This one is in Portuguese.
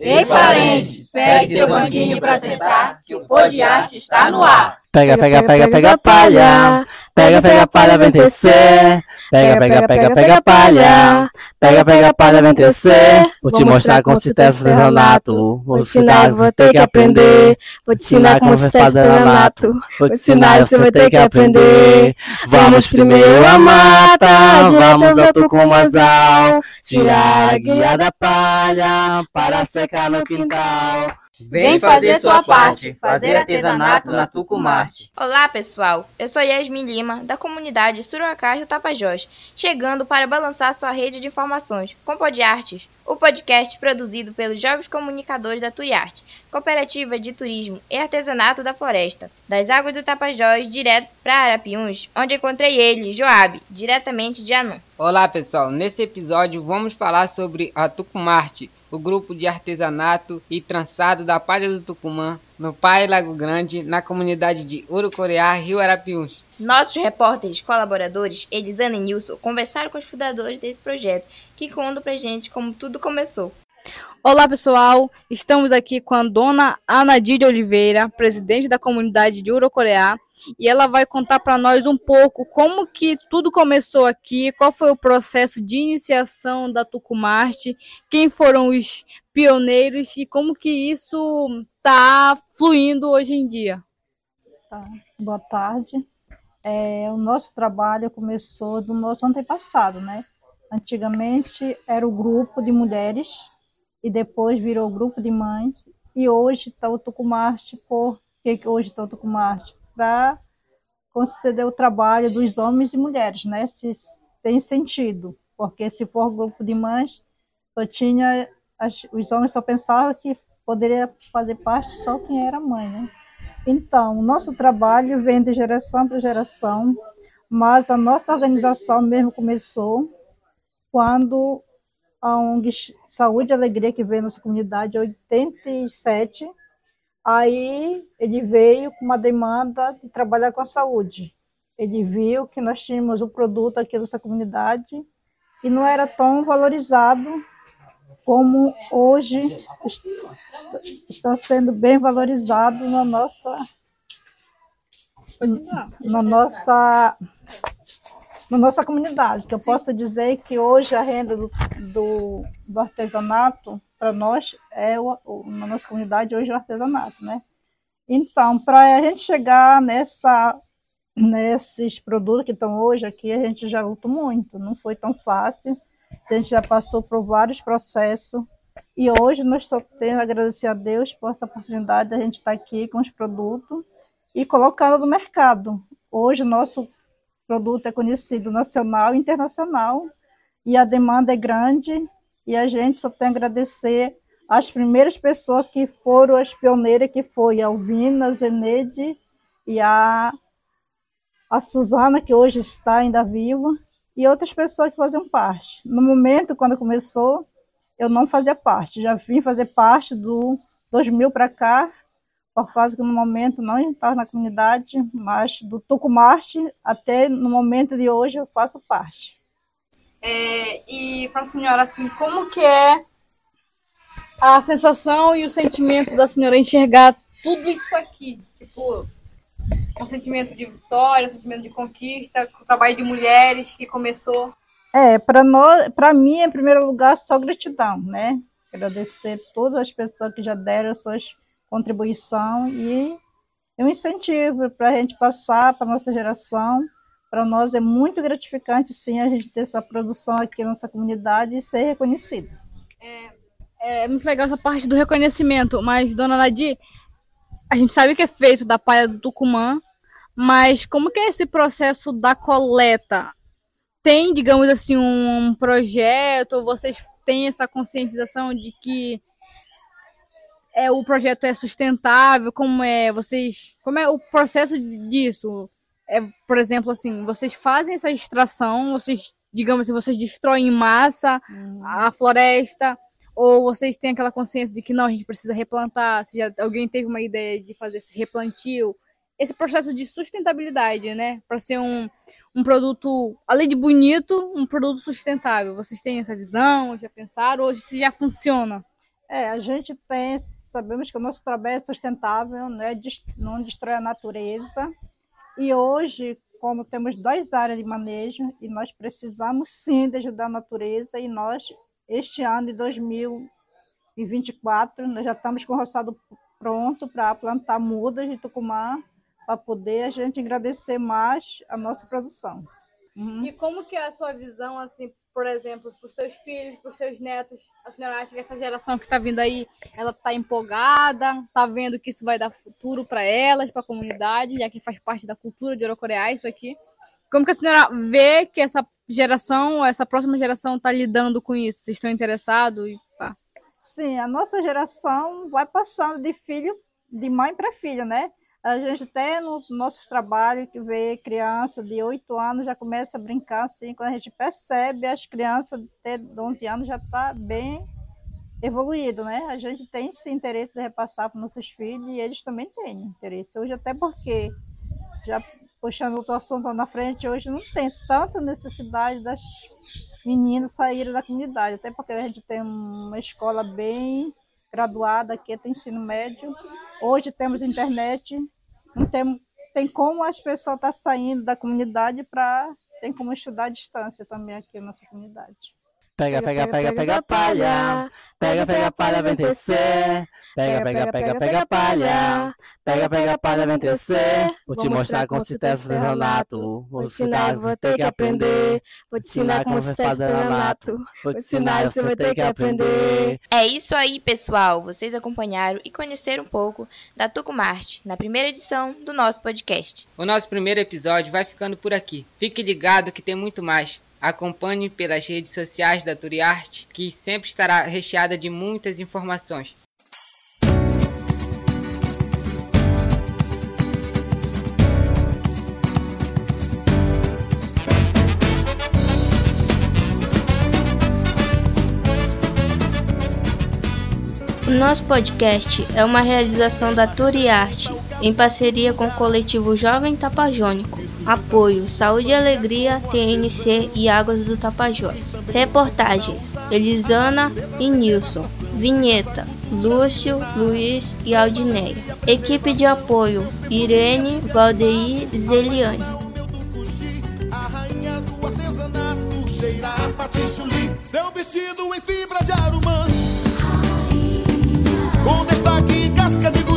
Ei, parente, pegue seu banquinho pra sentar, que o pô de arte está no ar. Pega, pega, pega, pega palha. Pega, pega palha, vem tecer. Pega, pega, pega, pega palha. Pega, pega palha, vem tecer. Vou te mostrar como se testa artesanato. Vou ensinar, vou ter que aprender. Vou te ensinar como se testa artesanato. Vou te ensinar, você vai ter que aprender. Vamos primeiro a mata, vamos ao tucumazal. Tirar a guia da palha para secar no quintal. Vem fazer sua parte, fazer artesanato na Tucumarte. Olá, pessoal. Eu sou Yasmin Lima, da comunidade Suracá Rio Tapajós, chegando para balançar sua rede de informações com Artes, o podcast produzido pelos jovens comunicadores da Turiarte, Cooperativa de Turismo e Artesanato da Floresta, das águas do Tapajós direto para Arapiuns, onde encontrei ele, Joab, diretamente de Anum. Olá, pessoal. Nesse episódio vamos falar sobre a Tucumarte, o grupo de artesanato e trançado da Palha do Tucumã, no Pai Lago Grande, na comunidade de Urucoreá, Rio Arapiuns. Nossos repórteres colaboradores, Elisana e Nilson, conversaram com os fundadores desse projeto, que contam pra gente como tudo começou. Olá pessoal, estamos aqui com a dona Anadir de Oliveira, presidente da comunidade de Urocoreá, e ela vai contar para nós um pouco como que tudo começou aqui, qual foi o processo de iniciação da Tucumarte, quem foram os pioneiros e como que isso está fluindo hoje em dia. Tá. Boa tarde. É, o nosso trabalho começou do nosso antepassado, né? Antigamente era o grupo de mulheres e depois virou grupo de mães. E hoje está o Tucumarte, por que hoje está o Tucumarte? Para conceder o trabalho dos homens e mulheres, né? Se tem sentido, porque se for grupo de mães, só tinha as, os homens só pensavam que poderia fazer parte só quem era mãe, né? Então, o nosso trabalho vem de geração para geração, mas a nossa organização mesmo começou quando a ONG Saúde e Alegria, que veio na nossa comunidade em 87. Aí ele veio com uma demanda de trabalhar com a saúde. Ele viu que nós tínhamos o um produto aqui nossa comunidade e não era tão valorizado como hoje está sendo bem valorizado na nossa na nossa na nossa comunidade, que eu Sim. posso dizer que hoje a renda do, do, do artesanato, para nós, é o, o, na nossa comunidade hoje é o artesanato, né? Então, para a gente chegar nessa, nesses produtos que estão hoje aqui, a gente já lutou muito, não foi tão fácil, a gente já passou por vários processos, e hoje nós só temos a agradecer a Deus por essa oportunidade de a gente estar aqui com os produtos e colocando no mercado. Hoje, nosso produto é conhecido nacional e internacional e a demanda é grande e a gente só tem a agradecer as primeiras pessoas que foram as pioneiras, que foi a Alvina, Zeneide e a, a Suzana, que hoje está ainda viva, e outras pessoas que faziam parte. No momento, quando começou, eu não fazia parte, já vim fazer parte do 2000 para cá, por causa que no momento não estava na comunidade, mas do Tucumarte até no momento de hoje eu faço parte. É, e para a senhora, assim, como que é a sensação e o sentimento da senhora enxergar tudo isso aqui? Tipo, um sentimento de vitória, um sentimento de conquista, o trabalho de mulheres que começou. É, para nós, para mim, em primeiro lugar, só gratidão, né? Agradecer todas as pessoas que já deram suas contribuição e um incentivo para a gente passar para a nossa geração. Para nós é muito gratificante, sim, a gente ter essa produção aqui na nossa comunidade e ser reconhecido. É, é muito legal essa parte do reconhecimento, mas, dona Nadir, a gente sabe que é feito da palha do Tucumã, mas como que é esse processo da coleta? Tem, digamos assim, um projeto, vocês têm essa conscientização de que é o projeto é sustentável, como é vocês, como é o processo disso? É, por exemplo, assim, vocês fazem essa extração, vocês, digamos assim, vocês destroem em massa uhum. a floresta, ou vocês têm aquela consciência de que não, a gente precisa replantar, se já, alguém teve uma ideia de fazer esse replantio, esse processo de sustentabilidade, né, para ser um, um produto, além de bonito, um produto sustentável. Vocês têm essa visão, já pensaram, ou se já funciona? É, a gente tem, sabemos que o nosso trabalho é sustentável, né, não destrói a natureza. E hoje, como temos duas áreas de manejo, e nós precisamos sim de ajudar a natureza, e nós, este ano de 2024, nós já estamos com o roçado pronto para plantar mudas de Tucumã, para poder a gente agradecer mais a nossa produção. Uhum. E como que é a sua visão, assim, por exemplo, para os seus filhos, para os seus netos? A senhora acha que essa geração que está vindo aí, ela está empolgada, está vendo que isso vai dar futuro para elas, para a comunidade, já que faz parte da cultura de Orocoreá, isso aqui. Como que a senhora vê que essa geração, essa próxima geração está lidando com isso? Vocês estão interessados? E pá. Sim, a nossa geração vai passando de filho, de mãe para filho, né? A gente até no nosso trabalho que vê criança de 8 anos já começa a brincar assim, quando a gente percebe as crianças de 11 anos já está bem evoluído, né? A gente tem esse interesse de repassar para nossos filhos e eles também têm interesse. Hoje até porque, já puxando outro assunto na frente, hoje não tem tanta necessidade das meninas saírem da comunidade, até porque a gente tem uma escola bem graduada aqui até ensino médio. Hoje temos internet, não tem, tem como as pessoas estar tá saindo da comunidade para tem como estudar à distância também aqui na nossa comunidade. Pega, pega, pega, pega palha. Pega, pega palha, vem tecer. Pega, pega, pega, pega palha. Pega, pega palha, vem tecer. Vou te mostrar como se testa artesanato. Vou te ensinar, vou ter que aprender. Vou te ensinar como se faz artesanato. Vou te ensinar, você vai ter que aprender. É isso aí, pessoal. Vocês acompanharam e conheceram um pouco da Tucumarte na primeira edição do nosso podcast. O nosso primeiro episódio vai ficando por aqui. Fique ligado que tem muito mais. Acompanhe pelas redes sociais da Turiarte, que sempre estará recheada de muitas informações. O nosso podcast é uma realização da Turiarte, em parceria com o coletivo Jovem Tapajônico. Apoio: Saúde e Alegria, TNC e Águas do Tapajós. Reportagens: Elisana e Nilson. Vinheta: Lúcio, Luiz e Aldineia. Equipe de apoio: Irene, Valdeir e Zeliane. Seu vestido em fibra de arumã Com destaque casca de